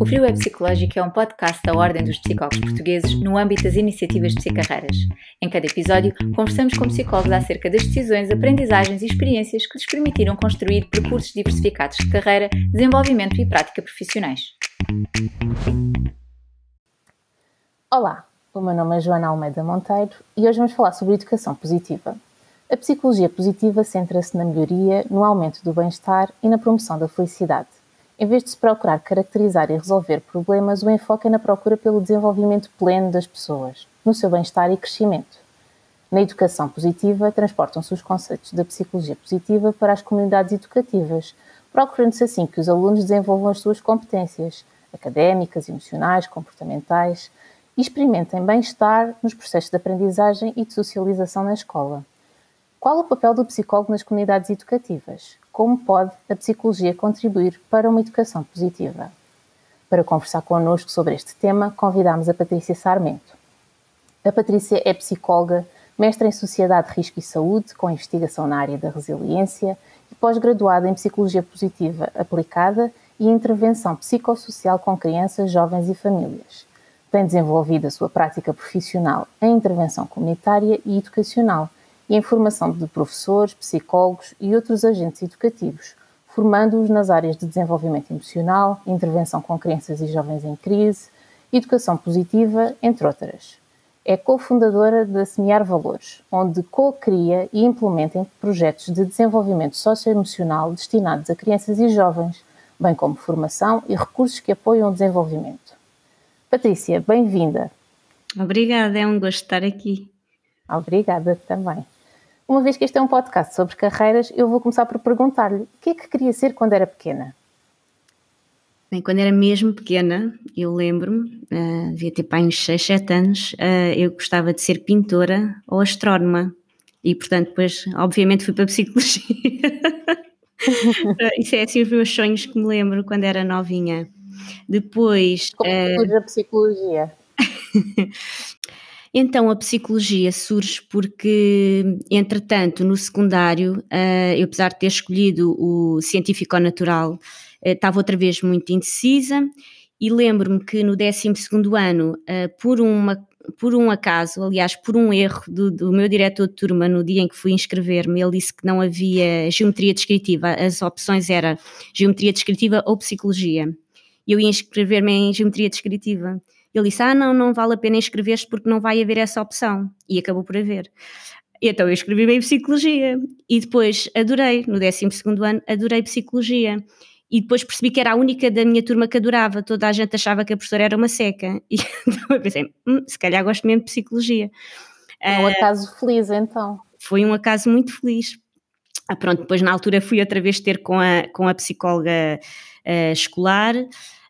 O Frio é Psicológico é um podcast da Ordem dos Psicólogos Portugueses no âmbito das iniciativas psicarreiras. Em cada episódio, conversamos com psicólogos acerca das decisões, aprendizagens e experiências que lhes permitiram construir percursos diversificados de carreira, desenvolvimento e prática profissionais. Olá, o meu nome é Joana Almeida Monteiro e hoje vamos falar sobre educação positiva. A psicologia positiva centra-se na melhoria, no aumento do bem-estar e na promoção da felicidade. Em vez de se procurar caracterizar e resolver problemas, o enfoque é na procura pelo desenvolvimento pleno das pessoas, no seu bem-estar e crescimento. Na educação positiva, transportam-se os conceitos da psicologia positiva para as comunidades educativas, procurando-se assim que os alunos desenvolvam as suas competências académicas, emocionais, comportamentais e experimentem bem-estar nos processos de aprendizagem e de socialização na escola. Qual o papel do psicólogo nas comunidades educativas? Como pode a psicologia contribuir para uma educação positiva? Para conversar connosco sobre este tema, convidamos a Patrícia Sarmento. A Patrícia é psicóloga, mestre em Sociedade, Risco e Saúde, com investigação na área da resiliência e pós-graduada em Psicologia Positiva Aplicada e Intervenção Psicossocial com crianças, jovens e famílias. Tem desenvolvido a sua prática profissional em intervenção comunitária e educacional e em formação de professores, psicólogos e outros agentes educativos, formando-os nas áreas de desenvolvimento emocional, intervenção com crianças e jovens em crise, educação positiva, entre outras. É cofundadora da Semear Valores, onde co-cria e implementa projetos de desenvolvimento socioemocional destinados a crianças e jovens, bem como formação e recursos que apoiam o desenvolvimento. Patrícia, bem-vinda. Obrigada, é um gosto estar aqui. Obrigada também. Uma vez que este é um podcast sobre carreiras, eu vou começar por perguntar-lhe o que é que queria ser quando era pequena? Bem, quando era mesmo pequena, eu lembro-me, uh, devia ter pai uns 6, 7 anos, uh, eu gostava de ser pintora ou astrónoma. E, portanto, depois, obviamente, fui para a psicologia. Isso é assim os meus sonhos que me lembro quando era novinha. Depois. Como uh, a psicologia? Então a psicologia surge porque, entretanto, no secundário, uh, eu apesar de ter escolhido o científico natural, uh, estava outra vez muito indecisa e lembro-me que no 12 ano, uh, por uma por um acaso, aliás, por um erro do, do, meu diretor de turma no dia em que fui inscrever-me, ele disse que não havia geometria descritiva, as opções eram geometria descritiva ou psicologia. E eu ia inscrever-me em geometria descritiva. Ele disse: Ah, não, não vale a pena inscrever-se porque não vai haver essa opção. E acabou por haver. Então eu escrevi-me em Psicologia e depois adorei, no 12 ano, adorei Psicologia. E depois percebi que era a única da minha turma que adorava, toda a gente achava que a professora era uma seca. E então eu pensei: hum, se calhar gosto mesmo de Psicologia. É um acaso feliz então. Foi um acaso muito feliz. Ah, pronto, depois na altura fui outra vez ter com a, com a psicóloga uh, escolar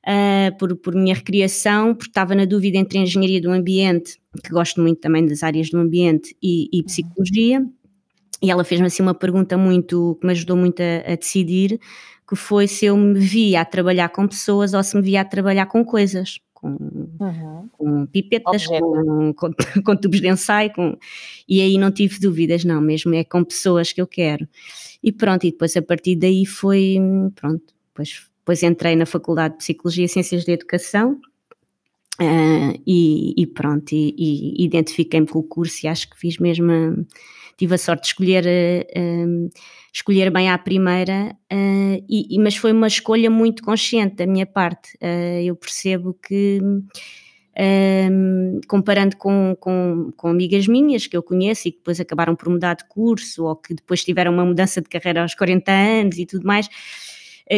uh, por, por minha recriação, porque estava na dúvida entre engenharia do ambiente, que gosto muito também das áreas do ambiente, e, e psicologia. E ela fez-me assim uma pergunta muito que me ajudou muito a, a, decidir, que foi se eu me via a trabalhar com pessoas ou se me via a trabalhar com coisas. Com, uhum. com pipetas, com, com, com, tubos de ensaio, com, e aí não tive dúvidas, não, mesmo é com pessoas que eu quero. E pronto, e depois a partir daí foi, pronto, depois depois entrei na Faculdade de Psicologia e Ciências da Educação uh, e, e, pronto, e, e identifiquei-me com o curso e acho que fiz mesmo, tive a sorte de escolher, uh, escolher bem à primeira, uh, e, mas foi uma escolha muito consciente da minha parte. eu percebo que um, comparando com, com, com, amigas minhas que eu conheço e que depois acabaram por mudar de curso ou que depois tiveram uma mudança de carreira aos 40 anos e tudo mais,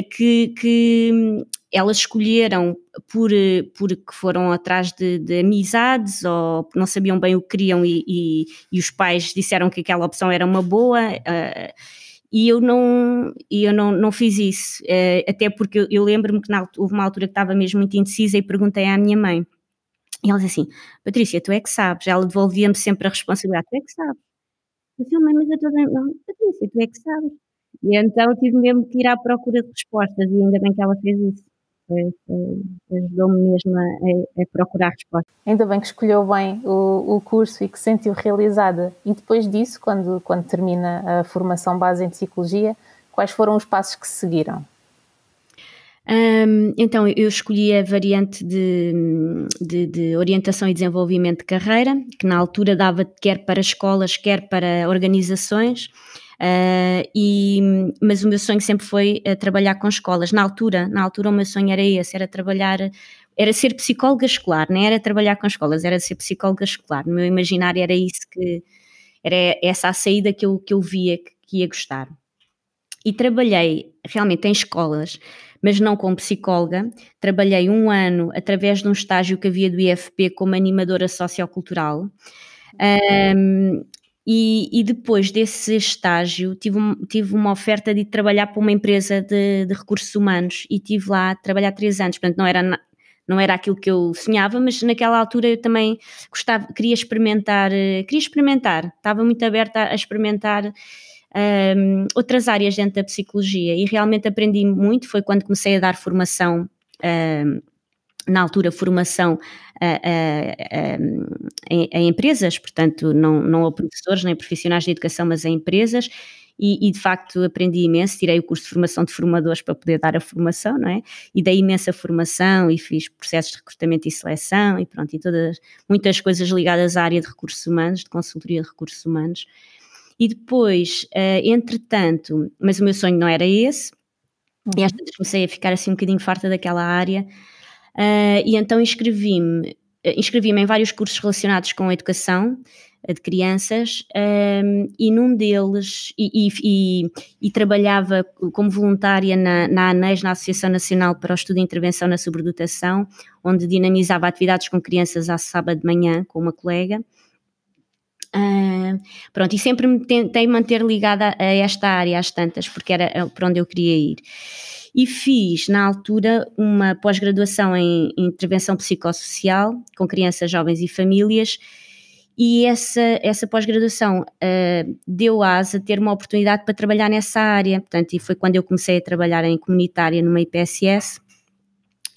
que, que elas escolheram por, porque foram atrás de, de, amizades ou não sabiam bem o que queriam e, e, e, os pais disseram que aquela opção era uma boa. Uh, e eu não, eu não, não fiz isso, uh, até porque eu, eu lembro-me que na, houve uma altura que estava mesmo muito indecisa e perguntei à minha mãe. E ela disse assim: Patrícia, tu é que sabes. Ela devolvia-me sempre a responsabilidade: tu é que sabes. Eu disse, mãe, mas eu estou não, Patrícia, tu é que sabes. E então tive mesmo que ir à procura de respostas e ainda bem que ela fez isso. Ajudou-me mesmo a, a, procurar respostas. Ainda bem que escolheu bem o, o curso e que se sentiu realizada. E depois disso, quando, quando termina a formação base em psicologia, quais foram os passos que se seguiram? Um, então, eu escolhi a variante de, de, de, orientação e desenvolvimento de carreira, que na altura dava quer para escolas, quer para organizações. Uh, e, mas o meu sonho sempre foi uh, trabalhar com escolas. Na altura, na altura o meu sonho era esse, era trabalhar, era ser psicóloga escolar, não era trabalhar com escolas, era ser psicóloga escolar. No meu imaginário era isso que era essa a saída que eu, que eu via que, que ia gostar. E trabalhei realmente em escolas, mas não como psicóloga. Trabalhei um ano através de um estágio que havia do IFP como animadora sociocultural. Um, e, e, depois desse estágio tive, tive uma oferta de trabalhar para uma empresa de, de, recursos humanos e tive lá a trabalhar três anos, portanto não era, não era aquilo que eu sonhava, mas naquela altura eu também gostava, queria experimentar, eh, queria experimentar, estava muito aberta a experimentar um, outras áreas dentro da psicologia e realmente aprendi muito. Foi quando comecei a dar formação. Um, na altura, formação a, a, a, a, empresas, portanto, não, não a professores nem profissionais de educação, mas a empresas, e, e, de facto aprendi imenso, tirei o curso de formação de formadores para poder dar a formação, não é? E dei imensa formação e fiz processos de recrutamento e seleção e pronto, e todas, muitas coisas ligadas à área de recursos humanos, de consultoria de recursos humanos. E depois, uh, entretanto, mas o meu sonho não era esse, uhum. e às vezes comecei a ficar assim um bocadinho farta daquela área, uh, e então inscrevi-me eh, inscrevi-me em vários cursos relacionados com a educação de crianças um, e num deles e, e, e, trabalhava como voluntária na, na ANES, na Associação Nacional para o Estudo e Intervenção na Sobredotação, onde dinamizava atividades com crianças à sábado de manhã com uma colega Uh, pronto, e sempre me tentei manter ligada a esta área, às tantas, porque era eh, para onde eu queria ir. E fiz, na altura, uma pós-graduação em intervenção psicossocial com crianças, jovens e famílias, e essa, essa pós-graduação uh, deu asa a ter uma oportunidade para trabalhar nessa área. Portanto, e foi quando eu comecei a trabalhar em comunitária numa IPSS,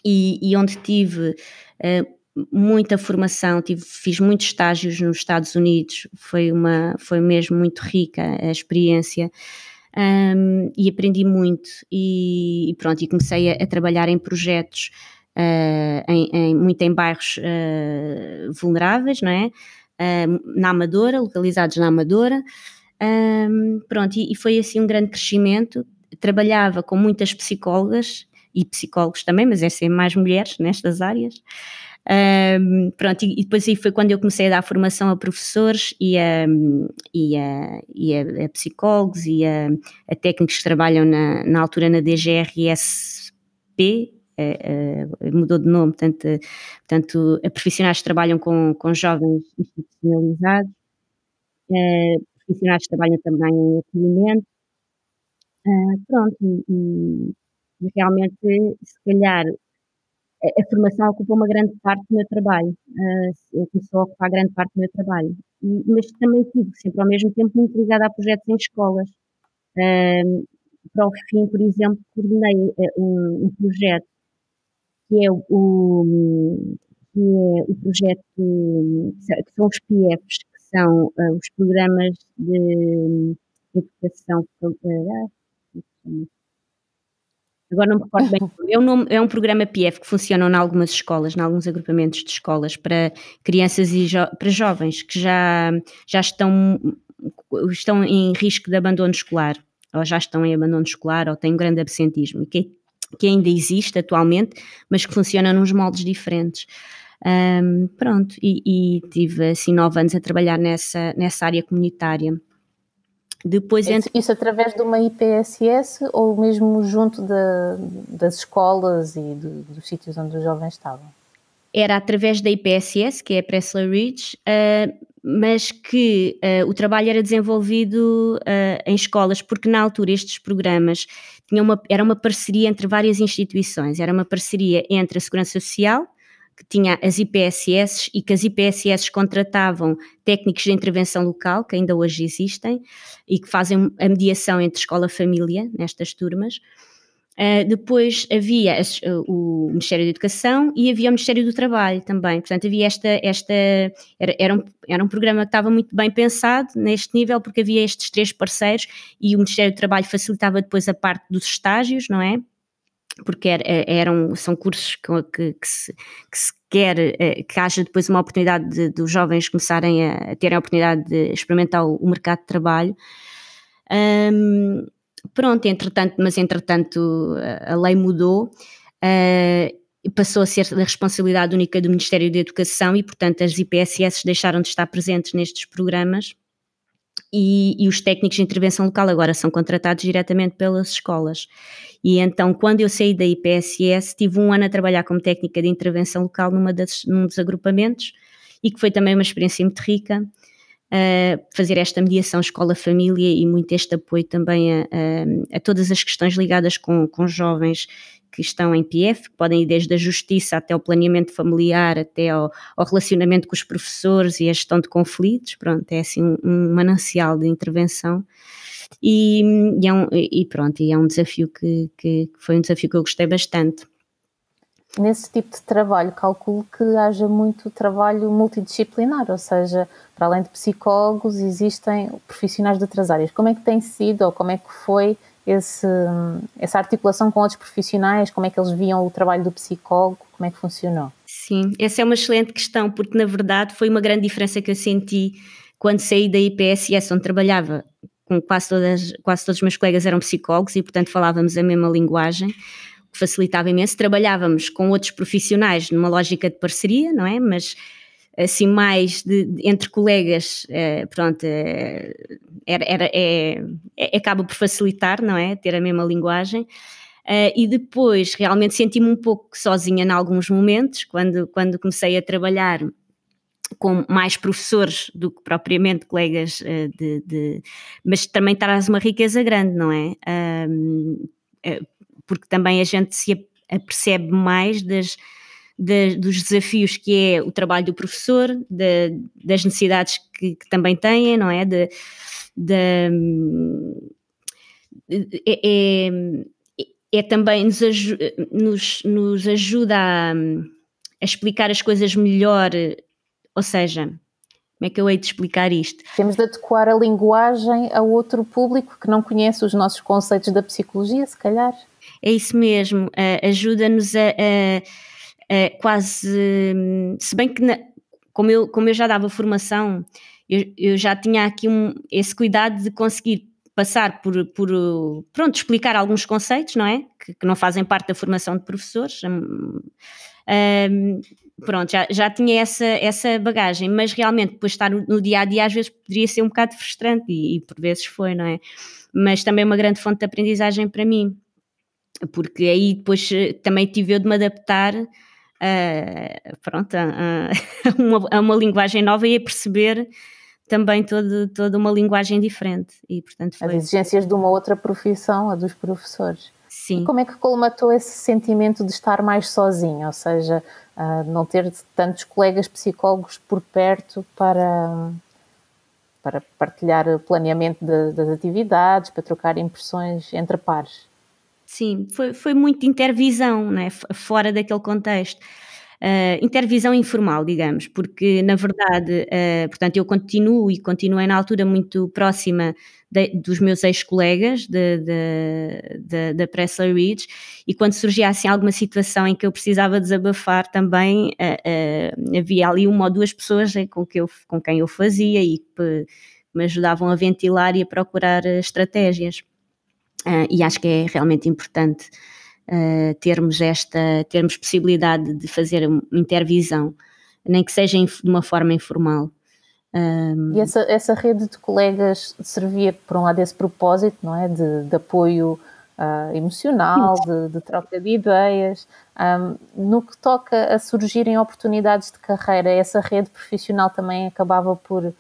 e, e onde tive uh, muita formação, tive, fiz muitos estágios nos Estados Unidos, foi, uma, foi mesmo muito rica a experiência um, e aprendi muito e, e, pronto, e comecei a, a trabalhar em projetos uh, em, em, muito em bairros uh, vulneráveis, não é? Uh, na Amadora, localizados na Amadora, um, pronto, e, e foi assim um grande crescimento, trabalhava com muitas psicólogas e psicólogos também, mas é ser mais mulheres nestas áreas, um, pronto, e, depois aí foi quando eu comecei a dar formação a professores e a, e a, e a, a psicólogos e a, a, técnicos que trabalham na, na altura na DGRSP, Uh, uh, mudou de nome, portanto, uh, portanto profissionais que trabalham com, com jovens institucionalizados, profissionais que trabalham também em acolhimento, pronto, e, e, realmente, se calhar, a formação ocupa uma grande parte do meu trabalho, uh, começou a ocupar grande parte do meu trabalho, e, mas também tive sempre ao mesmo tempo muito ligada a projetos em escolas. Uh, para o fim, por exemplo, coordenei uh, um, um, projeto que é o, que é o projeto que são os PIEFs, que são uh, os programas de educação agora não me recordo bem, é um, é um programa PF que funciona em algumas escolas, em alguns agrupamentos de escolas para crianças e jo para jovens que já, já estão, estão em risco de abandono escolar, ou já estão em abandono escolar, ou têm um grande absentismo, que, que ainda existe atualmente, mas que funciona nos moldes diferentes. Um, pronto, e, e tive assim nove anos a trabalhar nessa, nessa área comunitária. Depois entre... Isso através de uma IPSS ou mesmo junto da, das escolas e do, dos sítios onde os jovens estavam? Era através da IPSS, que é a Presley Ridge, uh, mas que uh, o trabalho era desenvolvido uh, em escolas, porque na altura estes programas tinham uma, era uma parceria entre várias instituições, era uma parceria entre a Segurança Social, que tinha as IPSS e que as IPSS contratavam técnicos de intervenção local, que ainda hoje existem, e que fazem a mediação entre escola-família nestas turmas. Uh, depois havia as, o Ministério da Educação e havia o Ministério do Trabalho também. Portanto, havia esta. esta era, era, um, era um programa que estava muito bem pensado neste nível, porque havia estes três parceiros e o Ministério do Trabalho facilitava depois a parte dos estágios, não é? Porque eram, são cursos que, que, que, se, que se quer eh, que haja depois uma oportunidade de, dos jovens começarem a, a terem a oportunidade de experimentar o, o mercado de trabalho. Um, pronto, entretanto, mas entretanto a lei mudou uh, e passou a ser da responsabilidade única do Ministério da Educação e, portanto, as IPSS deixaram de estar presentes nestes programas e, e, os técnicos de intervenção local agora são contratados diretamente pelas escolas. E então, quando eu saí da IPSS, tive um ano a trabalhar como técnica de intervenção local numa das, num dos agrupamentos e que foi também uma experiência muito rica. Uh, fazer esta mediação escola-família e muito este apoio também a, a, a, todas as questões ligadas com, com jovens que estão em PF, que podem ir desde a justiça até o planeamento familiar, até ao, ao relacionamento com os professores e a gestão de conflitos. Pronto, é assim um, um manancial de intervenção. E, e, é um, e, pronto, e é um desafio que, que foi um desafio que eu gostei bastante. Nesse tipo de trabalho, calculo que haja muito trabalho multidisciplinar, ou seja, para além de psicólogos, existem profissionais de outras áreas. Como é que tem sido ou como é que foi esse, essa articulação com outros profissionais? Como é que eles viam o trabalho do psicólogo? Como é que funcionou? Sim, essa é uma excelente questão, porque na verdade foi uma grande diferença que eu senti quando saí da IPSS, onde trabalhava com quase, todas, quase todos os meus colegas eram psicólogos e, portanto, falávamos a mesma linguagem, que facilitava imenso. Trabalhávamos com outros profissionais numa lógica de parceria, não é? Mas assim mais de, de, entre colegas, eh, pronto, eh, era, era, é, é, acaba por facilitar, não é? Ter a mesma linguagem. Uh, e depois realmente senti-me um pouco sozinha em alguns momentos, quando, quando comecei a trabalhar com mais professores do que propriamente colegas uh, de, de, Mas também traz uma riqueza grande, não é? Uh, porque também a gente se apercebe mais das de, dos desafios que é o trabalho do professor, de, das necessidades que, que, também têm, não é? De, é, é, é, também nos, nos, nos ajuda a, a, explicar as coisas melhor, ou seja, como é que eu hei de explicar isto? Temos de adequar a linguagem a outro público que não conhece os nossos conceitos da psicologia, se calhar. É isso mesmo, uh, ajuda-nos a, a é, quase. Se bem que, na, como, eu, como eu já dava formação, eu, eu já tinha aqui um, esse cuidado de conseguir passar por, por pronto, explicar alguns conceitos, não é? Que, que não fazem parte da formação de professores. Um, um, pronto, já, já tinha essa, essa bagagem, mas realmente depois estar no, no dia a dia às vezes poderia ser um bocado frustrante e, e, por vezes foi, não é? Mas também é uma grande fonte de aprendizagem para mim, porque aí depois eh, também tive eu de me adaptar uh, pronto, a, uma, a uma linguagem nova e a perceber também todo, toda uma linguagem diferente. E, portanto, foi... As exigências de uma outra profissão, a dos professores. Sim. E como é que colmatou esse sentimento de estar mais sozinho, ou seja, uh, não ter tantos colegas psicólogos por perto para, para partilhar o planeamento de, das atividades, para trocar impressões entre pares? Sim, foi, foi muito intervisão, né? fora daquele contexto. Uh, intervisão informal, digamos, porque na verdade, uh, portanto, eu continuo e continuei na altura muito próxima de, dos meus ex-colegas da Pressler Ridge e quando surgia assim alguma situação em que eu precisava desabafar também, uh, havia ali uma ou duas pessoas com, que eu, com quem eu fazia e que me ajudavam a ventilar e a procurar estratégias. Uh, e acho que é realmente importante uh, termos esta, termos possibilidade de fazer uma intervisão, nem que seja de uma forma informal. Um... E essa, essa rede de colegas servia, por um lado, esse propósito, não é? De, de apoio uh, emocional, de, de, troca de ideias. Um, no que toca a surgirem oportunidades de carreira, essa rede profissional também acabava por,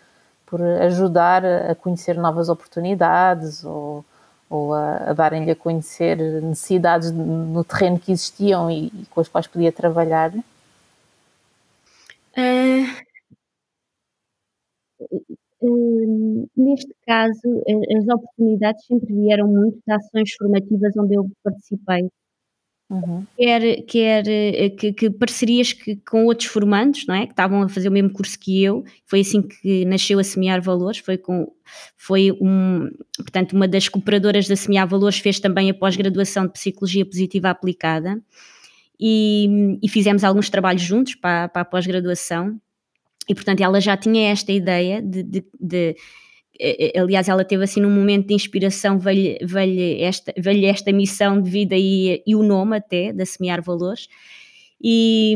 por ajudar a conhecer novas oportunidades ou ou a, a darem-lhe a conhecer necessidades no terreno que existiam e, e com as quais podia trabalhar? Uh, uh, neste caso, as oportunidades sempre vieram muito de ações formativas onde eu participei. Uhum. Quer, quer eh, que, que, parcerias que, com outros formandos, não é? Que estavam a fazer o mesmo curso que eu. Foi assim que nasceu a Semear Valores. Foi com, foi um, portanto, uma das cooperadoras da Semear Valores fez também a pós-graduação de Psicologia Positiva Aplicada e, e, fizemos alguns trabalhos juntos para, para a pós-graduação. E, portanto, ela já tinha esta ideia de, de, de aliás, ela teve assim num momento de inspiração, veio, veio, esta, veio esta missão de vida e, e o nome até, de Semear Valores. E,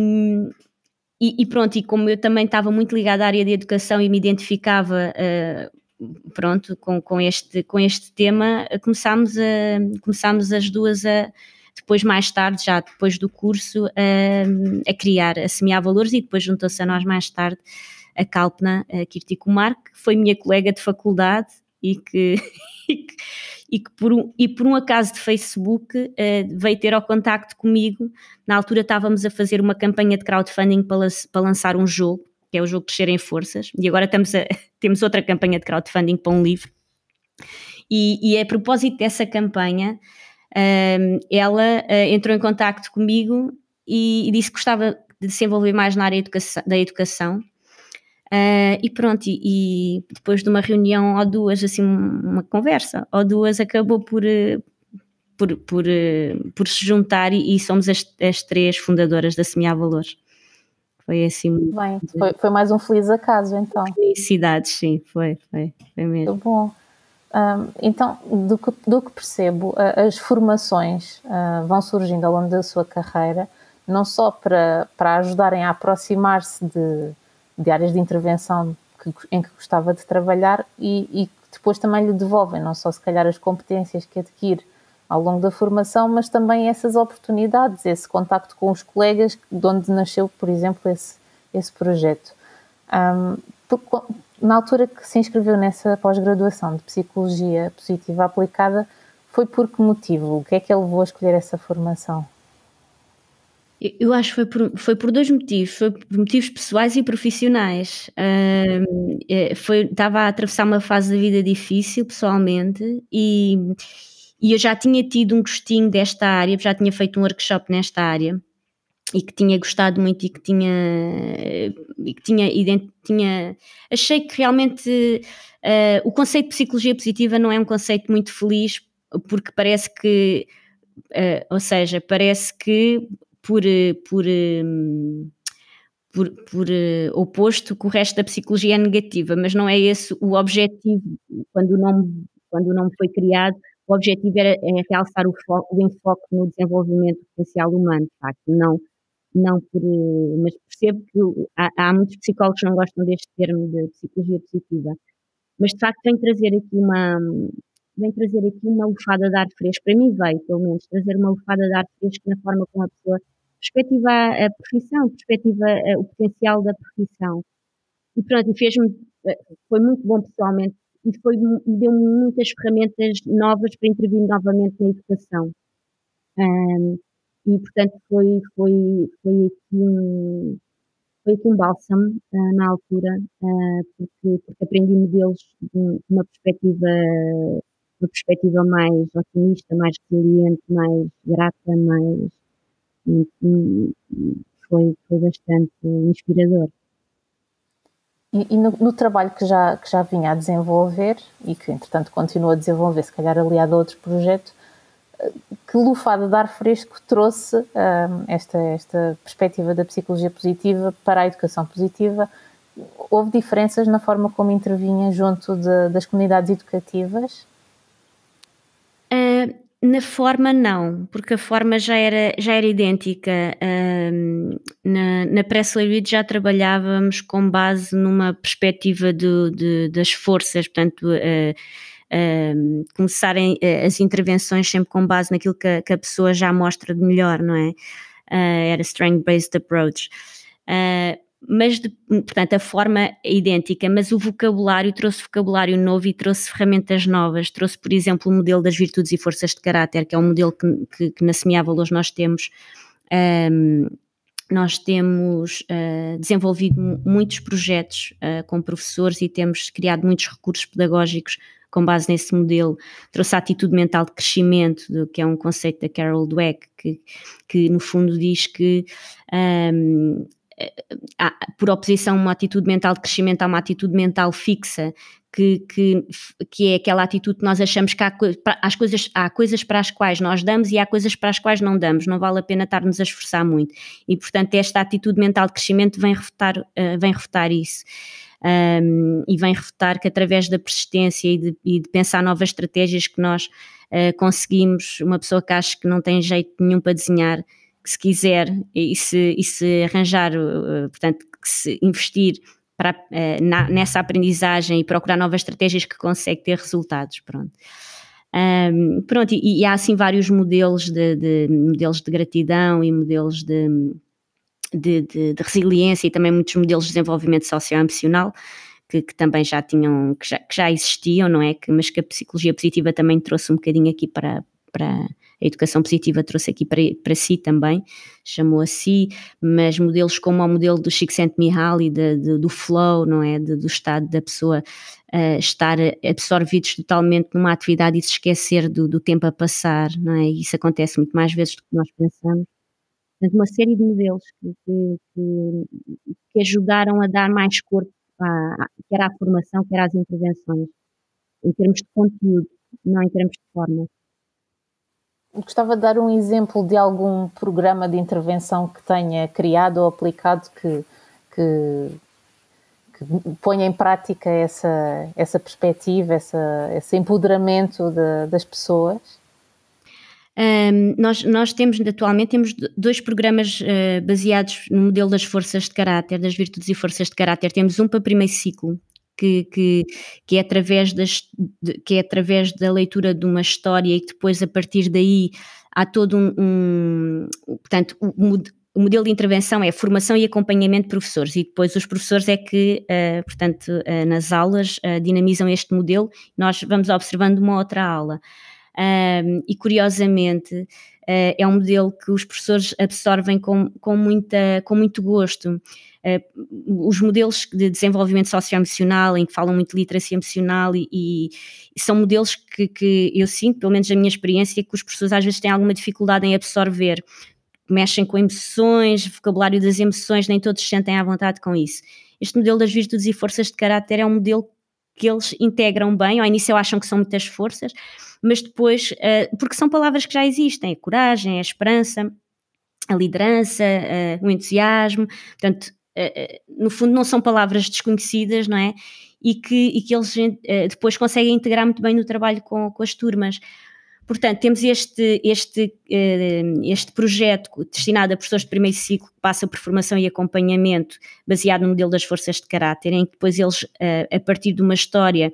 e, e, pronto, e como eu também estava muito ligada à área de educação e me identificava uh, pronto, com, com, este, com este tema, começámos, a, as duas a, depois mais tarde, já depois do curso, a, a criar, a semear valores e depois juntou-se a nós mais tarde a Kalpna Kirti Kumar, que foi minha colega de faculdade e que, e que, e que por, um, e por um acaso de Facebook uh, veio ter ao contacto comigo. Na altura estávamos a fazer uma campanha de crowdfunding para, para lançar um jogo, que é o jogo Crescer em Forças, e agora estamos a, temos outra campanha de crowdfunding para um livro. E, e a propósito dessa campanha, uh, ela uh, entrou em contacto comigo e, e, disse que gostava de se envolver mais na área da educação Uh, e pronto, e, e, depois de uma reunião ou duas, assim, uma conversa ou duas, acabou por, eh, por, por, eh, por se juntar e, e somos as, as, três fundadoras da Semear Valores. Foi assim. Bem, foi, foi, mais um feliz acaso então. Felicidades, sim, foi, foi, foi mesmo. Muito bom. Um, então, do que, do que percebo, as formações uh, vão surgindo ao longo da sua carreira, não só para, para ajudarem a aproximar-se de de áreas de intervenção que, em que gostava de trabalhar e, e depois também lhe devolvem, não só se calhar as competências que adquire ao longo da formação, mas também essas oportunidades, esse contacto com os colegas de onde nasceu, por exemplo, esse, esse projeto. Um, na altura que se inscreveu nessa pós-graduação de Psicologia Positiva Aplicada, foi por que motivo? O que é que ele levou a escolher essa formação? Eu acho que foi por, foi por dois motivos, foi por motivos pessoais e profissionais. Uh, foi, estava a atravessar uma fase da vida difícil pessoalmente e, e eu já tinha tido um gostinho desta área, já tinha feito um workshop nesta área e que tinha gostado muito e que tinha, e que tinha, tinha achei que realmente uh, o conceito de psicologia positiva não é um conceito muito feliz porque parece que, uh, ou seja, parece que por, eh, por, eh, por, por uh, oposto que o resto da psicologia é negativa, mas não é esse o objetivo. Quando o nome, quando o nome foi criado, o objetivo era é realçar o, foco, o enfoque no desenvolvimento potencial humano, de facto, não, não por. Mas percebo que há, há muitos psicólogos que não gostam deste termo de psicologia positiva, mas de facto vem trazer aqui uma, vem trazer aqui uma lufada de ar fresco, para mim veio, pelo menos, trazer uma lufada de ar fresco na forma como a pessoa perspectiva a profissão, perspectiva o potencial da profissão. E pronto, e fez-me, eh, foi muito bom pessoalmente e foi, deu-me muitas ferramentas novas para intervir novamente na educação. Um, e portanto foi, foi, foi aqui um, foi aqui um bálsamo uh, na altura, uh, porque, porque aprendi modelos de uma perspectiva uma perspectiva mais otimista, mais resiliente, mais grata, mais foi, foi bastante inspirador. E, e no, no, trabalho que já, que já vinha a desenvolver e que entretanto continua a desenvolver, se calhar aliado a outros projetos, que lufada de ar fresco trouxe um, esta, esta perspectiva da psicologia positiva para a educação positiva? Houve diferenças na forma como intervinha junto de, das comunidades educativas? Uh, na forma não, porque a forma já era, já era idêntica. Um, na, na Press já trabalhávamos com base numa perspectiva do, de, das forças, portanto, uh, uh, começarem uh, as intervenções sempre com base naquilo que a, que a pessoa já mostra de melhor, não é? era strength-based approach. Uh, mas de, portanto a forma é idêntica, mas o vocabulário trouxe vocabulário novo e trouxe ferramentas novas, trouxe por exemplo o modelo das virtudes e forças de caráter, que é um modelo que, que, que na Semear Valores nós temos um, nós temos uh, desenvolvido muitos projetos uh, com professores e temos criado muitos recursos pedagógicos com base nesse modelo, trouxe a atitude mental de crescimento, que é um conceito da Carol Dweck, que, que no fundo diz que um, por oposição uma atitude mental de crescimento a uma atitude mental fixa, que, que, que é aquela atitude que nós achamos que há, as coisas, há coisas para as quais nós damos e há coisas para as quais não damos, não vale a pena estar-nos a esforçar muito. E, portanto, esta atitude mental de crescimento vem refutar, uh, vem refutar isso. Um, e vem refutar que através da persistência e de, e de pensar novas estratégias que nós uh, conseguimos, uma pessoa que acha que não tem jeito nenhum para desenhar, que se quiser e se, e se arranjar, uh, portanto, que se investir para, uh, na, nessa aprendizagem e procurar novas estratégias que consegue ter resultados, pronto. Um, pronto, e, e, há assim vários modelos de, de, modelos de gratidão e modelos de, de, de, de, resiliência e também muitos modelos de desenvolvimento socioemocional que, que também já tinham, que já, que já existiam, não é? Que, mas que a psicologia positiva também trouxe um bocadinho aqui para, para, a educação positiva trouxe aqui para, para si também, chamou a si, mas modelos como o modelo do Csikszentmihalyi, de, de, do flow, não é, de, do estado da pessoa uh, estar absorvidos totalmente numa atividade e se esquecer do, do tempo a passar, não é, isso acontece muito mais vezes do que nós pensamos. Portanto, uma série de modelos que, que, que ajudaram a dar mais corpo à, quer à formação, quer às intervenções, em termos de conteúdo, não em termos de forma. Gostava de dar um exemplo de algum programa de intervenção que tenha criado ou aplicado que, que, que ponha em prática essa, essa perspectiva, essa, esse empoderamento de, das pessoas. Um, nós, nós temos, atualmente, temos dois programas uh, baseados no modelo das forças de caráter, das virtudes e forças de caráter. Temos um para primeiro ciclo, que, que, que, é através das, que é através da leitura de uma história e que depois a partir daí há todo um, um portanto, o, modelo de intervenção é formação e acompanhamento de professores e depois os professores é que, uh, portanto, uh, nas aulas uh, dinamizam este modelo, nós vamos observando uma outra aula. Um, e curiosamente é um modelo que os professores absorvem com, com, muita, com muito gosto. Uh, os modelos de desenvolvimento socioemocional, em que falam muito de literacia emocional, e, e são modelos que, que, eu sinto, pelo menos na minha experiência, que os professores às vezes têm alguma dificuldade em absorver. Mexem com emoções, vocabulário das emoções, nem todos se sentem à vontade com isso. Este modelo das virtudes e forças de caráter é um modelo que eles integram bem, ao início acham que são muitas forças, mas depois, uh, porque são palavras que já existem, a coragem, a esperança, a liderança, uh, o entusiasmo, portanto, uh, no fundo não são palavras desconhecidas, não é? E que, e que eles depois conseguem integrar muito bem no trabalho com, com as turmas. Portanto, temos este, este, este projeto destinado a professores de primeiro ciclo que passa por formação e acompanhamento baseado no modelo das forças de caráter, em que depois eles, a partir de uma história, eh,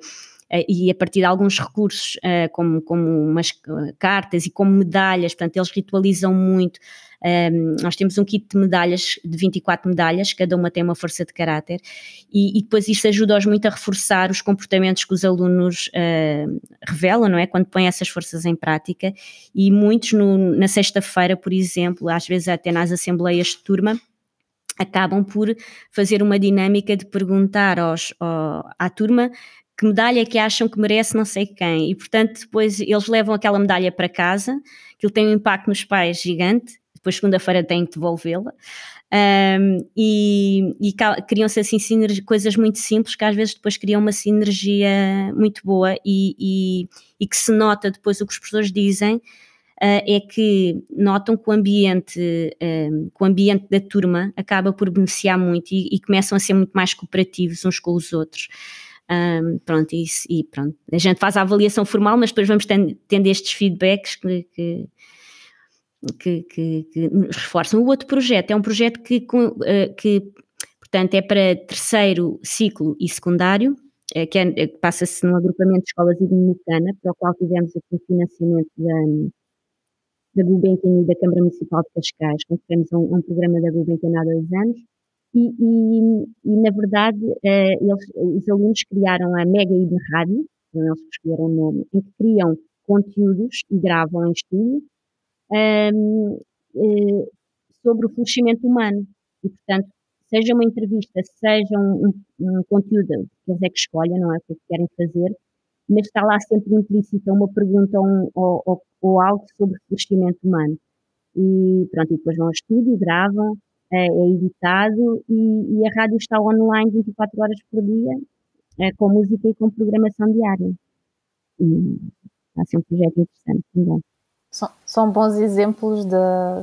e a partir de alguns recursos, eh, como, como umas eh, cartas e como medalhas, portanto, eles ritualizam muito. Um, ehm, nós temos um kit de medalhas, de 24 medalhas, cada uma tem uma força de caráter, e, e depois isso ajuda-os muito a reforçar os comportamentos que os alunos uh, revelam, não é? Quando põem essas forças em prática, e muitos no, na sexta-feira, por exemplo, às vezes até nas assembleias de turma, acabam por fazer uma dinâmica de perguntar aos, ao, à turma que medalha que acham que merece não sei quem. E, portanto, depois eles levam aquela medalha para casa, aquilo tem um impacto nos pais gigante, depois segunda-feira têm que devolvê-la. Um, e, e criam-se assim coisas muito simples que às vezes depois criam uma sinergia muito boa e, e, e que se nota depois o que os professores dizem Uh, é que notam que o ambiente, uh, que o ambiente da turma acaba por beneficiar muito e, e, começam a ser muito mais cooperativos uns com os outros. Um, pronto, isso, e pronto, a gente faz a avaliação formal, mas depois vamos tendo, tendo estes feedbacks que, que, que, que, que reforçam. O outro projeto é um projeto que, uh, que portanto, é para terceiro ciclo e secundário, uh, que, é, passa-se num agrupamento de escolas idominicana, para o qual tivemos aqui o financiamento da, da Gulbenkian e da Câmara Municipal de Cascais, concorremos a um, um programa da Gulbenkian há dois anos, e, e, e na verdade, uh, eles, os alunos criaram a Mega ID Rádio, eles escolheram o nome, em que criam conteúdos e gravam em estúdio um, uh, eh, sobre o florescimento humano. E, portanto, seja uma entrevista, seja um, um, conteúdo que eles é que escolhem, não é o que querem fazer, mas está lá sempre implícita uma pergunta ou, ou, ou algo sobre o crescimento humano. E pronto, e depois vão ao estúdio, gravam, é, é editado e, e, a rádio está online 24 horas por dia, é, com música e com programação diária. E está a ser um projeto interessante também. São, são bons exemplos de,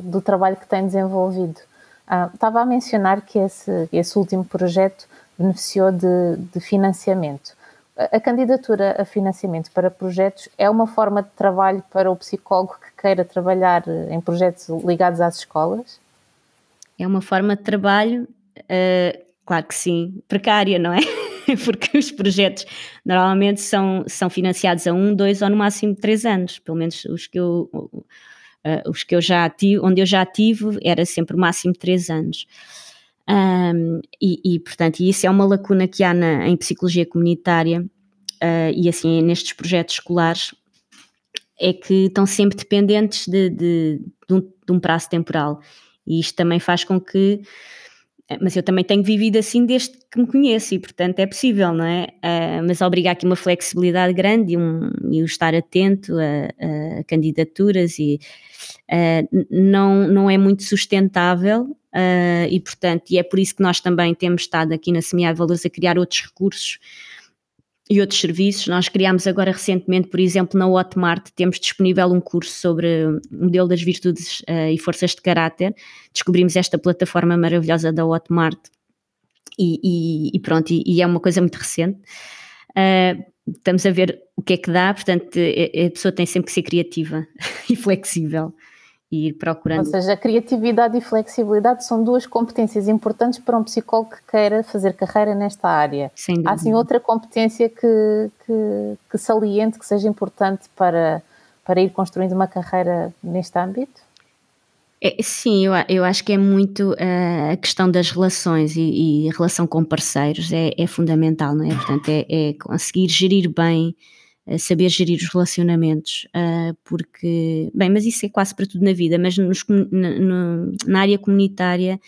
do trabalho que tem desenvolvido. Ah, estava a mencionar que esse, esse último projeto beneficiou de, de financiamento. A candidatura a financiamento para projetos é uma forma de trabalho para o psicólogo que queira trabalhar em projetos ligados às escolas? É uma forma de trabalho, uh, claro que sim, precária, não é? Porque os projetos normalmente são, são financiados a um, dois ou no máximo três anos, pelo menos os que eu, uh, os que eu já tive, onde eu já tive, era sempre o máximo três anos. Um, e, e, portanto, isso é uma lacuna que há na, em psicologia comunitária uh, e assim nestes projetos escolares é que estão sempre dependentes de, de, de, um, de, um, prazo temporal e isto também faz com que eh, mas eu também tenho vivido assim desde que me conheço e portanto é possível, não é? Uh, mas obriga aqui uma flexibilidade grande e, um, e o estar atento a, a candidaturas e uh, não, não é muito sustentável Uh, e, portanto, e é por isso que nós também temos estado aqui na Semear Valores a criar outros recursos e outros serviços. Nós criámos agora recentemente, por exemplo, na Hotmart, temos disponível um curso sobre o modelo das virtudes uh, e forças de caráter. Descobrimos esta plataforma maravilhosa da Hotmart e, e, e pronto, e, e, é uma coisa muito recente. Uh, estamos a ver o que é que dá, portanto, a pessoa tem sempre que ser criativa e flexível e ir procurando. Ou seja, a criatividade e flexibilidade são duas competências importantes para um psicólogo que queira fazer carreira nesta área. Sem dúvida. Há sim outra competência que, que, que saliente, que seja importante para, para ir construindo uma carreira neste âmbito? É, sim, eu, eu acho que é muito uh, a questão das relações e, e relação com parceiros é, é, fundamental, não é? Portanto, é, é conseguir gerir bem saber gerir os relacionamentos, uh, porque, bem, mas isso é quase para tudo na vida, mas nos, na, na, área comunitária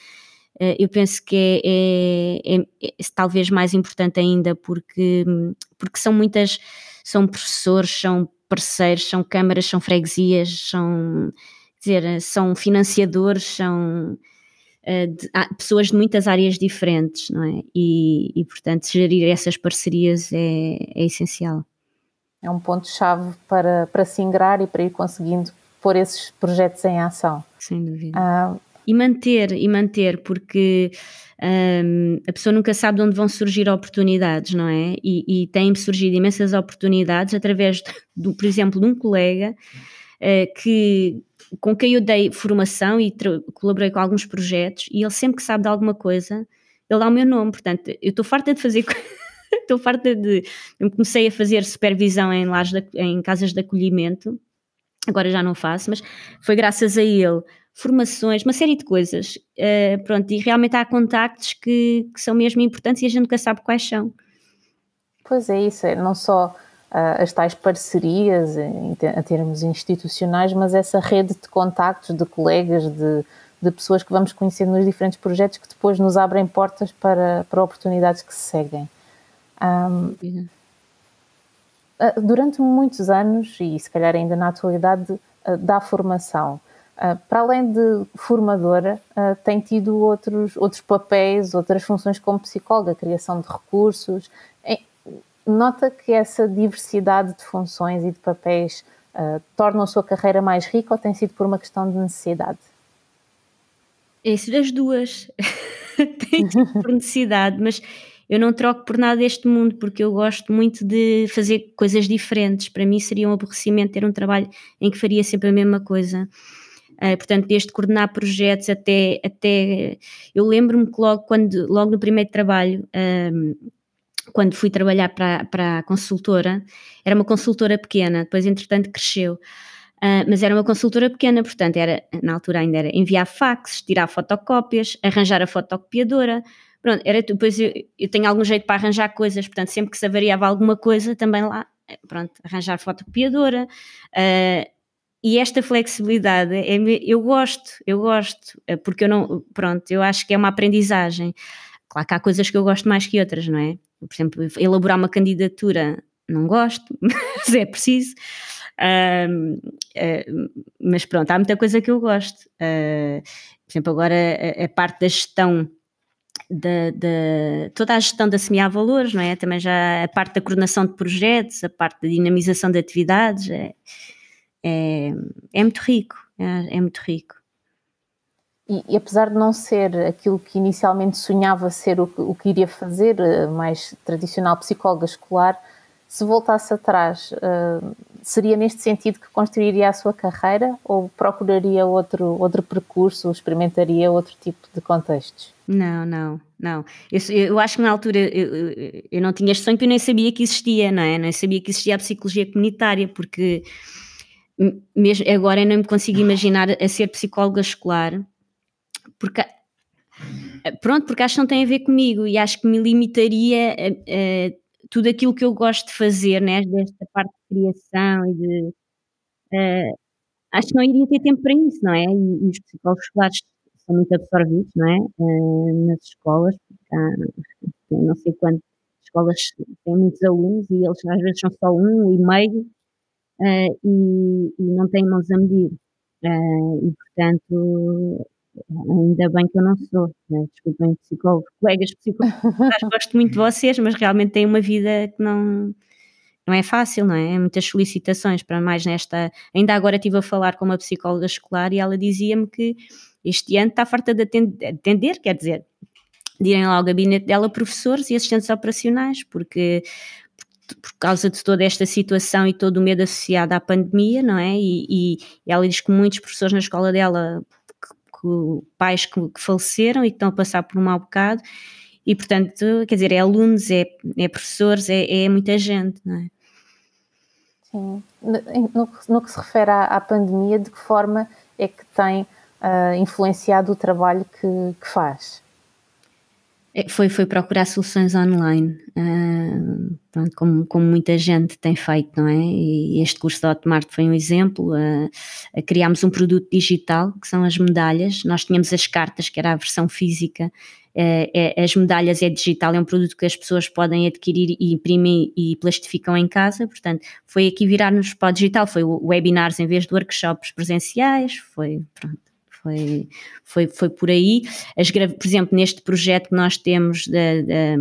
uh, eu penso que é, é, é, é, talvez mais importante ainda, porque, porque são muitas, são professores, são parceiros, são câmaras, são freguesias, são, dizer, são financiadores, são. Uh, de, pessoas de muitas áreas diferentes, não é? E, e portanto, gerir essas parcerias é, é essencial é um ponto-chave para, para se ingrar e para ir conseguindo pôr esses projetos em ação. Sem dúvida. Ah, e manter, e manter, porque um, a pessoa nunca sabe de onde vão surgir oportunidades, não é? E, e têm surgido imensas oportunidades através, de, por exemplo, de um colega uh, que, com quem eu dei formação e colaborei com alguns projetos, e ele sempre que sabe de alguma coisa, ele dá o meu nome, portanto, eu estou farta de fazer Estou farta de. Eu comecei a fazer supervisão em, lares de, em casas de acolhimento, agora já não faço, mas foi graças a ele. Formações, uma série de coisas. Uh, pronto, e realmente há contactos que, que, são mesmo importantes e a gente nunca sabe quais são. Pois é, isso, é não só uh, as tais parcerias em, em termos institucionais, mas essa rede de contactos, de colegas, de, de pessoas que vamos conhecendo nos diferentes projetos que depois nos abrem portas para, para oportunidades que se seguem. Um, durante muitos anos, e se calhar ainda na atualidade, da formação. Para além de formadora, tem tido outros, outros papéis, outras funções como psicóloga, criação de recursos. Nota que essa diversidade de funções e de papéis torna a sua carreira mais rica ou tem sido por uma questão de necessidade? Isso das duas. tem sido por necessidade, mas eu não troco por nada este mundo, porque eu gosto muito de fazer coisas diferentes. Para mim seria um aborrecimento ter um trabalho em que faria sempre a mesma coisa. Uh, portanto, desde coordenar projetos até. até eu lembro-me que logo, quando, logo no primeiro trabalho, um, quando fui trabalhar para, para a consultora, era uma consultora pequena, depois, entretanto, cresceu. Uh, mas era uma consultora pequena, portanto, era, na altura ainda era enviar faxes, tirar fotocópias, arranjar a fotocopiadora, Pronto, era depois eu, eu tenho algum jeito para arranjar coisas, portanto, sempre que se avariava alguma coisa, também lá, eh, pronto, arranjar fotocopiadora. Uh, e esta flexibilidade, é, eu gosto, eu gosto, eh, porque eu não, pronto, eu acho que é uma aprendizagem. Claro que há coisas que eu gosto mais que outras, não é? Por exemplo, elaborar uma candidatura não gosto, mas é preciso. Uh, uh, mas pronto, há muita coisa que eu gosto. Uh, por exemplo, agora a, a parte da gestão da, da, toda a gestão da semear valores, não é? Também já a parte da coordenação de projetos, a parte da dinamização de atividades, é, é, é muito rico, é, é muito rico. E, e, apesar de não ser aquilo que inicialmente sonhava ser o, o que iria fazer, eh, mais tradicional psicóloga escolar, se voltasse atrás, uh, seria neste sentido que construiria a sua carreira ou procuraria outro, outro percurso, experimentaria outro tipo de contextos? Não, não, não. Eu, eu acho que na altura eu, eu, não tinha este sonho porque eu nem sabia que existia, não é? Nem sabia que existia a psicologia comunitária, porque mesmo agora eu não me consigo imaginar a ser psicóloga escolar, porque pronto, porque acho que não tem a ver comigo e acho que me limitaria a, a tudo aquilo que eu gosto de fazer, né, desta parte criação e de. Uh, acho que não iria ter tempo para isso, não é? E, e os psicólogos escolares são muito absorvidos, não é? Uh, nas escolas, porque há não sei quantas escolas têm muitos alunos e eles às vezes são só um e meio uh, e, e, não têm mãos a medir. e portanto ainda bem que eu não sou, né? desculpem psicólogos, colegas psicólogos, gosto muito de vocês, mas realmente têm uma vida que não, não é fácil, não é? é? Muitas solicitações para mais nesta. Ainda agora estive a falar com uma psicóloga escolar e ela dizia-me que este ano está farta de atender, quer dizer, de irem lá ao gabinete dela professores e assistentes operacionais, porque por causa de toda esta situação e todo o medo associado à pandemia, não é? E, e ela diz que muitos professores na escola dela pais que, que, faleceram e que estão a passar por um mau bocado, e portanto, quer dizer, é alunos, é, é professores, é, é, muita gente, não é? No, no que se refere à, à, pandemia, de que forma é que tem uh, influenciado o trabalho que, que faz? É, foi, foi procurar soluções online, uh, pronto, como, como muita gente tem feito, não é? E este curso da Hotmart foi um exemplo. Uh, criámos um produto digital, que são as medalhas. Nós tínhamos as cartas, que era a versão física. Uh, é, as medalhas é digital, é um produto que as pessoas podem adquirir e imprimem e plastificam em casa. Portanto, foi aqui virar-nos para o digital. Foi webinars em vez de workshops presenciais. Foi, pronto foi, foi, foi por aí. As, por exemplo, neste projeto que nós temos da, da,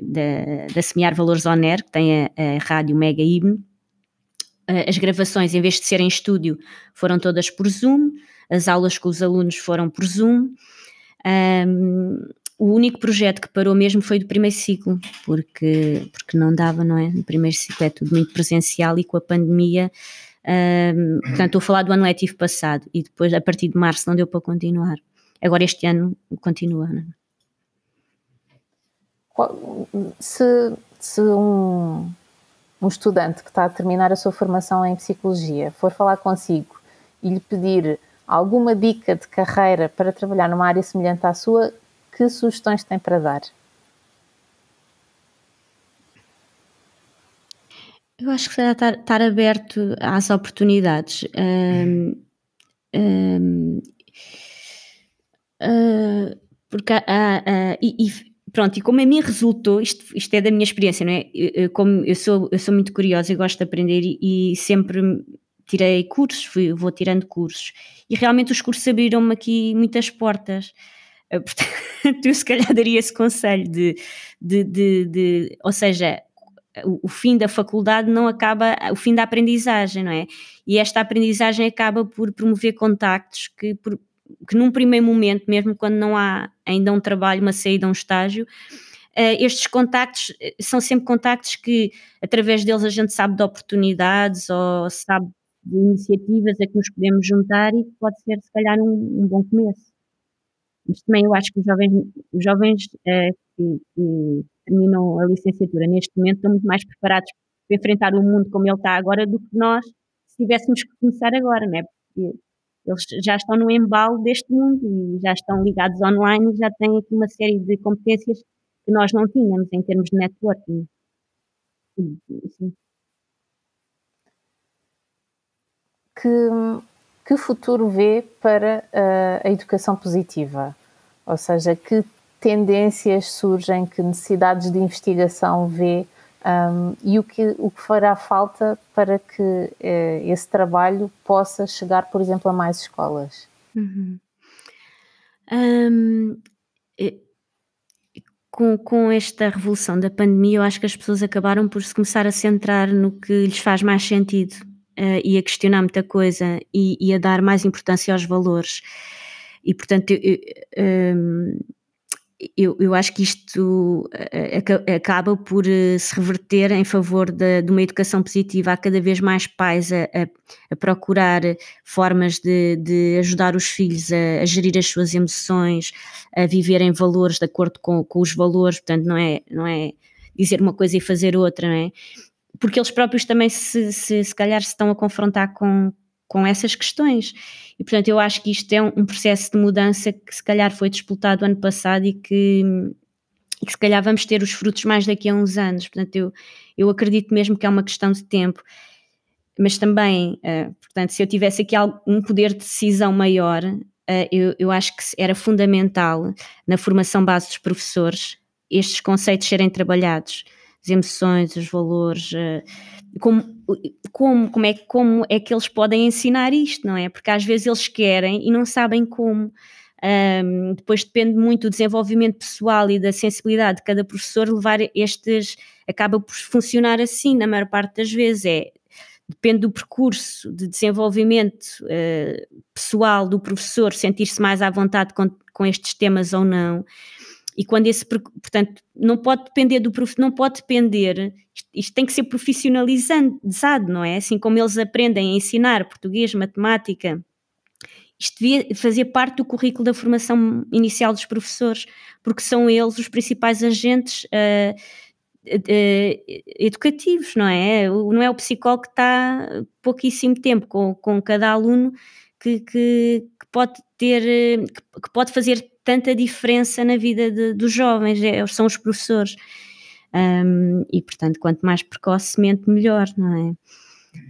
da, da Semear Valores Oner, que tem a, a rádio Mega Ibn, as gravações, em vez de serem em estúdio, foram todas por Zoom, as aulas com os alunos foram por Zoom. Um, o único projeto que parou mesmo foi do primeiro ciclo, porque, porque não dava, não é? No primeiro ciclo é tudo muito presencial e com a pandemia um, portanto, estou a falar do ano letivo passado e depois, a partir de março, não deu para continuar. Agora, este ano, continua. Né? Se, se um, um estudante que está a terminar a sua formação em psicologia for falar consigo e lhe pedir alguma dica de carreira para trabalhar numa área semelhante à sua, que sugestões tem para dar? Eu acho que será estar, estar aberto às oportunidades. Um, um, uh, porque há, e, e, pronto, e como a mim resultou, isto, isto é da minha experiência, não é? Eu, como eu sou, eu sou muito curiosa e gosto de aprender e, e sempre tirei cursos, fui, vou tirando cursos e realmente os cursos abriram-me aqui muitas portas. Uh, portanto, eu se calhar daria esse conselho de, de, de, de ou seja, o, fim da faculdade não acaba, o fim da aprendizagem, não é? E esta aprendizagem acaba por promover contactos que, por, que num primeiro momento, mesmo quando não há ainda um trabalho, uma saída, um estágio, uh, estes contactos eh, são sempre contactos que, através deles, a gente sabe de oportunidades ou sabe de iniciativas a que nos podemos juntar e que pode ser, se calhar, um, um bom começo. Mas também eu acho que os jovens, os jovens uh, que, que terminam a licenciatura neste momento estão muito mais preparados para enfrentar o mundo como ele está agora do que nós se tivéssemos que começar agora, não é? Porque eles já estão no embalo deste mundo e já estão ligados online e já têm aqui uma série de competências que nós não tínhamos em termos de networking. Que, que futuro vê para a, a educação positiva? Ou seja, que tendências surgem, que necessidades de investigação vê Um, e o que, o que fará falta para que uh, esse trabalho possa chegar, por exemplo, a mais escolas? Uhum. Um, com, com esta revolução da pandemia, eu acho que as pessoas acabaram por se começar a centrar no que lhes faz mais sentido uh, e a questionar muita coisa e, e, a dar mais importância aos valores. E portanto, eu, eu, eu, eu, acho que isto eh, acaba por eh, se reverter em favor de, de uma educação positiva. Há cada vez mais pais a, a, a procurar formas de, de, ajudar os filhos a, a, gerir as suas emoções, a viverem valores de acordo com, com, os valores, portanto, não é, não é dizer uma coisa e fazer outra, não é? Porque eles próprios também, se, se, se calhar, se estão a confrontar com, com essas questões. E, portanto, eu acho que isto é um, processo de mudança que se calhar foi disputado ano passado e que, e que se calhar vamos ter os frutos mais daqui a uns anos. Portanto, eu, eu acredito mesmo que é uma questão de tempo. Mas também, uh, portanto, se eu tivesse aqui um poder de decisão maior, uh, eu, eu acho que era fundamental na formação base dos professores estes conceitos serem trabalhados, as emoções, os valores, uh, como, como, como, é, como é que eles podem ensinar isto, não é? Porque às vezes eles querem e não sabem como. Um, depois depende muito do desenvolvimento pessoal e da sensibilidade de cada professor levar estes, acaba por funcionar assim na maior parte das vezes, é depende do percurso de desenvolvimento uh, pessoal do professor, sentir-se mais à vontade com, com estes temas ou não. E quando esse, portanto, não pode depender do não pode depender, isto, isto tem que ser profissionalizado, não é? Assim como eles aprendem a ensinar português, matemática, isto devia fazer parte do currículo da formação inicial dos professores, porque são eles os principais agentes uh, uh, educativos, não é? Não é o psicólogo que está pouquíssimo tempo com, com cada aluno que, que, que pode ter, que, que pode fazer tanta diferença na vida de, dos jovens, é, são os professores. Um, e portanto, quanto mais precocemente, melhor, não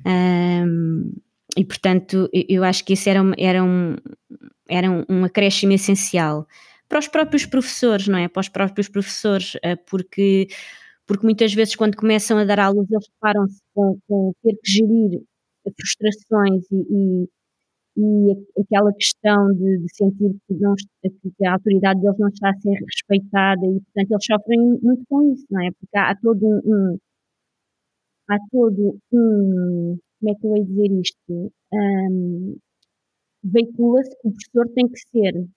é? Um, e portanto, eu acho que isso era, um, era, um, era um acréscimo essencial para os próprios professores, não é? Para os próprios professores, eh, porque, porque muitas vezes, quando começam a dar aulas, eles deparam-se com, com ter que gerir frustrações e, e e aquela questão de, de sentir que, não, que, a autoridade deles não está a ser respeitada e, portanto, eles sofrem muito com isso, não é? Porque há, há todo um, um, há todo um, como é que eu ia dizer isto? Um, Veicula-se que o professor tem que ser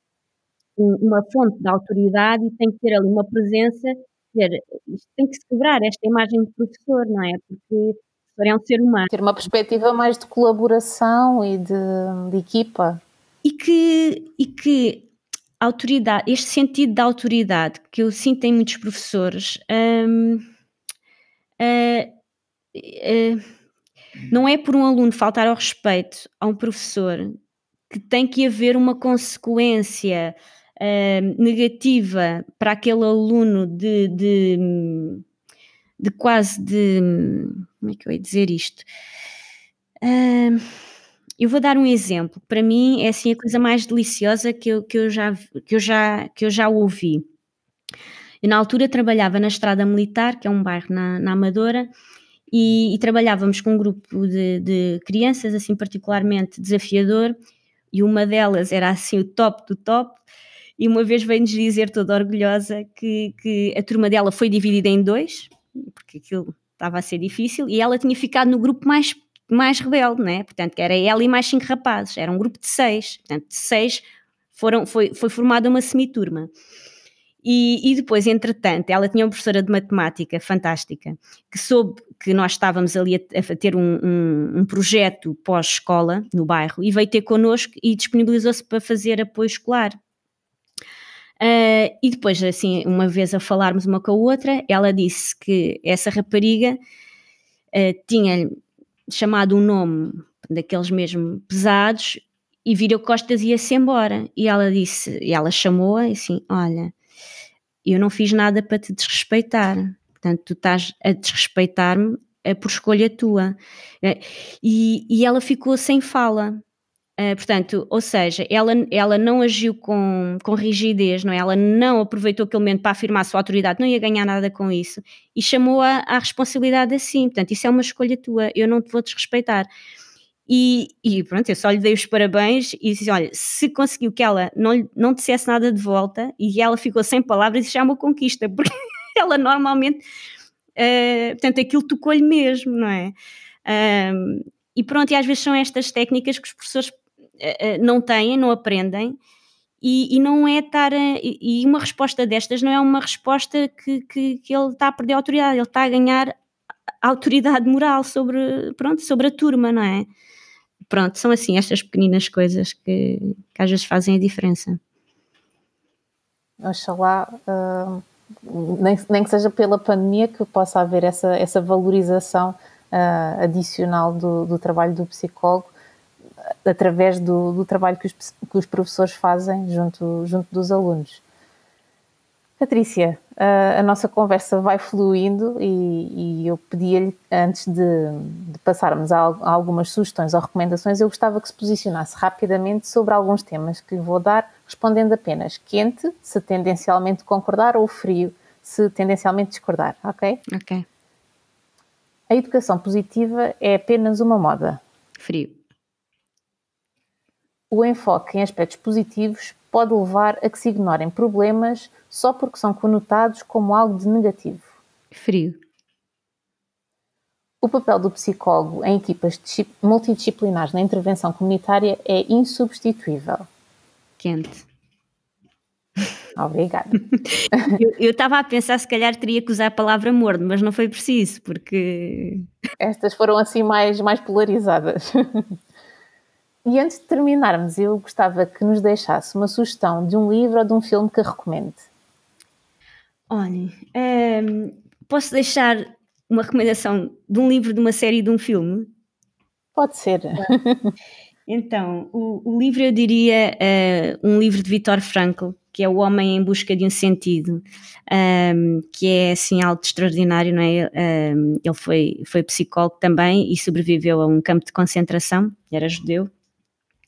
uma fonte de autoridade e tem que ter ali uma presença, dizer, isto tem que se quebrar esta imagem de professor, não é? Porque é um ser humano. Ter uma perspectiva mais de colaboração e de, de equipa. E que, e que autoridade, este sentido de autoridade que eu sinto em muitos professores, hum, uh, uh, não é por um aluno faltar ao respeito a um professor que tem que haver uma consequência uh, negativa para aquele aluno de, de, de quase de como é que eu ia dizer isto? Uh, eu vou dar um exemplo. Para mim é assim a coisa mais deliciosa que eu, que eu, já, que eu, já, que eu já ouvi. Eu na altura trabalhava na Estrada Militar, que é um bairro na, na Amadora, e, e, trabalhávamos com um grupo de, de, crianças, assim particularmente desafiador, e uma delas era assim o top do top, e uma vez veio-nos dizer toda orgulhosa que, que a turma dela foi dividida em dois, porque aquilo estava a ser difícil, e ela tinha ficado no grupo mais, mais rebelde, né? Portanto, que era ela e mais cinco rapazes, era um grupo de seis, portanto, de seis foram, foi, foi formada uma semiturma. E, e depois, entretanto, ela tinha uma professora de matemática fantástica, que soube que nós estávamos ali a, a ter um, um, um projeto pós-escola no bairro e veio ter connosco e disponibilizou-se para fazer apoio escolar. Uh, e depois, assim, uma vez a falarmos uma com a outra, ela disse que essa rapariga uh, tinha chamado um nome daqueles mesmo pesados e virou costas e ia-se embora. E ela disse, e ela chamou-a assim: Olha, eu não fiz nada para te desrespeitar, portanto, tu estás a desrespeitar-me é por escolha tua. E, e ela ficou sem fala. Uh, portanto, ou seja, ela, ela não agiu com, com rigidez, não é? ela não aproveitou aquele momento para afirmar a sua autoridade, não ia ganhar nada com isso e chamou-a à responsabilidade assim. Portanto, isso é uma escolha tua, eu não te vou desrespeitar. E, e pronto, eu só lhe dei os parabéns e disse: olha, se conseguiu que ela não, não dissesse nada de volta e ela ficou sem palavras, isso já é uma conquista, porque ela normalmente, uh, portanto, aquilo tocou-lhe mesmo, não é? Um, e pronto, e às vezes são estas técnicas que os professores uh, não têm, não aprendem, e, e não é estar. A, e uma resposta destas não é uma resposta que, que, que, ele está a perder a autoridade, ele está a ganhar autoridade moral sobre, pronto, sobre a turma, não é? Pronto, são assim estas pequeninas coisas que, que às vezes fazem a diferença. Oxalá, uh, nem, nem que seja pela pandemia, que possa haver essa, essa valorização uh, adicional do, do, trabalho do psicólogo através do, do trabalho que os, que os, professores fazem junto, junto dos alunos. Patrícia, uh, a nossa conversa vai fluindo e, e eu pedia-lhe, antes de, de passarmos a, a, algumas sugestões ou recomendações, eu gostava que se posicionasse rapidamente sobre alguns temas que lhe vou dar, respondendo apenas quente, se tendencialmente concordar, ou frio, se tendencialmente discordar, ok? Ok. A educação positiva é apenas uma moda. Frio. O enfoque em aspectos positivos pode levar a que se ignorem problemas só porque são conotados como algo de negativo. Frio. O papel do psicólogo em equipas multidisciplinares na intervenção comunitária é insubstituível. Quente. Obrigada. eu estava a pensar se calhar teria que usar a palavra morno, mas não foi preciso, porque. Estas foram assim mais, mais polarizadas. e antes de terminarmos, eu gostava que nos deixasse uma sugestão de um livro ou de um filme que recomende. Olha, hum, posso deixar uma recomendação de um livro, de uma série e de um filme? Pode ser. Então, o, o livro eu diria uh, um livro de Viktor Frankl, que é O Homem em Busca de um Sentido, um, que é assim algo extraordinário, não é? Um, ele foi, foi psicólogo também e sobreviveu a um campo de concentração, era judeu,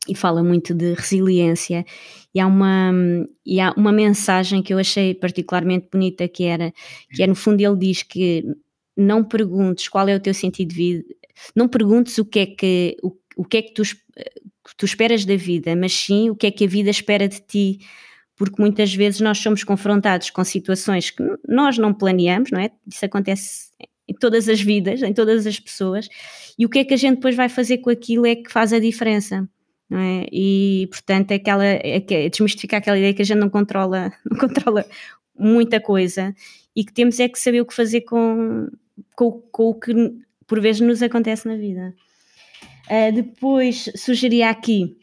e fala muito de resiliência. E há uma, e há uma mensagem que eu achei particularmente bonita, que era, que é no fundo ele diz que não perguntes qual é o teu sentido de vida, não perguntes o que é que, o, o que, é que tu, que tu esperas da vida, mas sim o que é que a vida espera de ti porque muitas vezes nós somos confrontados com situações que nós não planeamos, não é? Isso acontece em todas as vidas, em todas as pessoas, e o que é que a gente depois vai fazer com aquilo é que faz a diferença. É? E portanto é aquela é, é desmistificar aquela ideia que a gente não controla, não controla muita coisa e que temos é que saber o que fazer com, com, com o que por vezes nos acontece na vida. Uh, depois sugeria aqui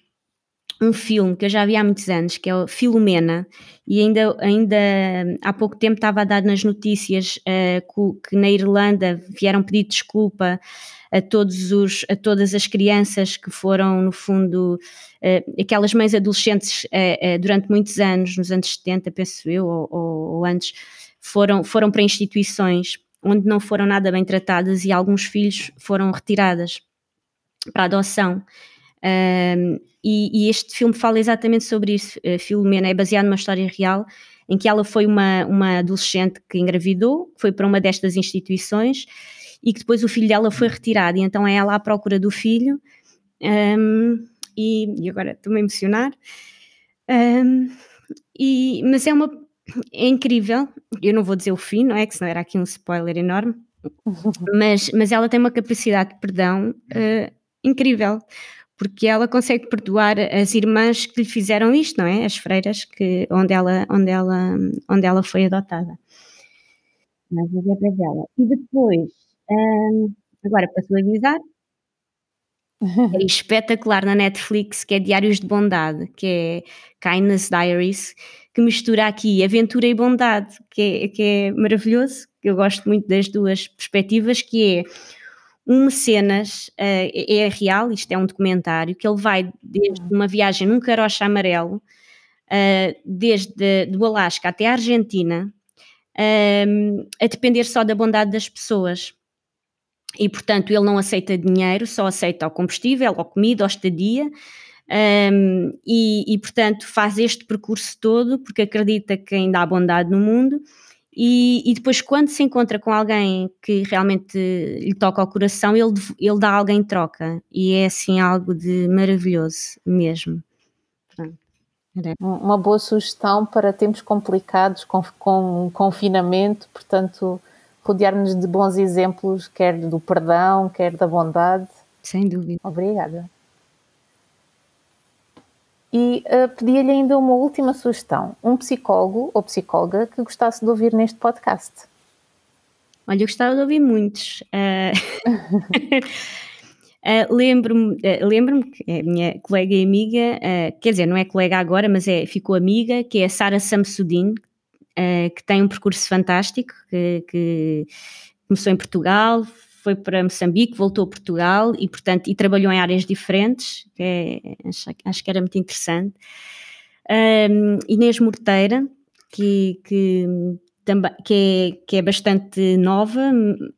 um filme que eu já vi há muitos anos, que é o Filomena, e ainda, ainda há pouco tempo estava a dar nas notícias uh, que, na Irlanda vieram pedir desculpa a, todos os, a todas as crianças que foram, no fundo, uh, aquelas mães adolescentes uh, durante muitos anos, nos anos 70, penso eu, ou, ou, ou antes, foram, foram para instituições onde não foram nada bem tratadas e alguns filhos foram retiradas para adoção. Um, e, e, este filme fala exatamente sobre isso. A Filomena é baseado numa história real em que ela foi uma, uma adolescente que engravidou, foi para uma destas instituições e que depois o filho dela foi retirado. E então é ela à procura do filho. Um, e, e, agora estou-me a emocionar. Um, e, mas é uma. É incrível. Eu não vou dizer o fim, não é? Que senão era aqui um spoiler enorme. mas, mas ela tem uma capacidade de perdão uh, incrível porque ela consegue perdoar as irmãs que lhe fizeram isto, não é? As freiras que, onde, ela, onde, ela, onde ela foi adotada. Mas é para dela. E depois, hum, agora para suavizar, é espetacular na Netflix, que é Diários de Bondade, que é Kindness Diaries, que mistura aqui aventura e bondade, que é, que é maravilhoso. Eu gosto muito das duas perspectivas, que é um mecenas uh, é real, isto é um documentário, que ele vai desde uma viagem num carocha amarelo, uh, desde do Alasca até a Argentina, a depender só da bondade das pessoas. E, portanto, ele não aceita dinheiro, só aceita o combustível, a comida, a estadia, Um, e, e, portanto, faz este percurso todo porque acredita que ainda há bondade no mundo. E, e, depois, quando se encontra com alguém que realmente lhe toca ao coração, ele, ele dá algo em troca. E é assim algo de maravilhoso mesmo. Uma boa sugestão para tempos complicados, com, com confinamento, portanto, rodear-nos de bons exemplos, quer do perdão, quer da bondade. Sem dúvida. Obrigada. E uh, pedi-lhe ainda uma última sugestão: um psicólogo ou psicóloga que gostasse de ouvir neste podcast. Olha, eu gostava de ouvir muitos. Uh... Uh, lembro-me uh, lembro que é a minha colega e amiga, uh, quer dizer, não é colega agora, mas é, ficou amiga, que é a Sara Samsudin, que tem um percurso fantástico, que, que, começou em Portugal, foi para Moçambique, voltou a Portugal e, portanto, e trabalhou em áreas diferentes, que é, acho, acho, que era muito interessante. Um, Inês Morteira, que, que, também, que, é, que é bastante nova,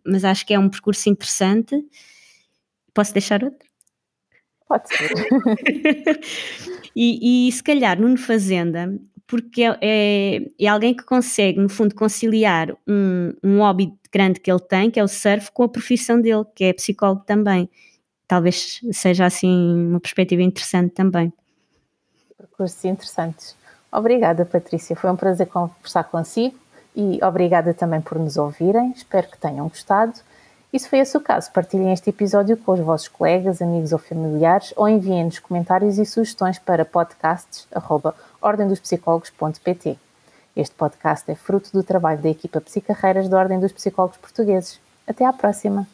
mas acho que é um percurso interessante. Posso deixar outro? Pode ser. e, e se calhar Nuno Fazenda, porque é, é, é, alguém que consegue, no fundo, conciliar um, um hobby grande que ele tem, que é o surf, com a profissão dele, que é psicólogo também. Talvez seja assim uma perspectiva interessante também. Percursos interessantes. Obrigada, Patrícia. Foi um prazer conversar consigo e obrigada também por nos ouvirem. Espero que tenham gostado e se foi esse o caso, partilhem este episódio com os vossos colegas, amigos ou familiares ou enviem-nos comentários e sugestões para podcasts.ordendospsicólogos.pt. Este podcast é fruto do trabalho da equipa Psicarreiras da Ordem dos Psicólogos Portugueses. Até à próxima!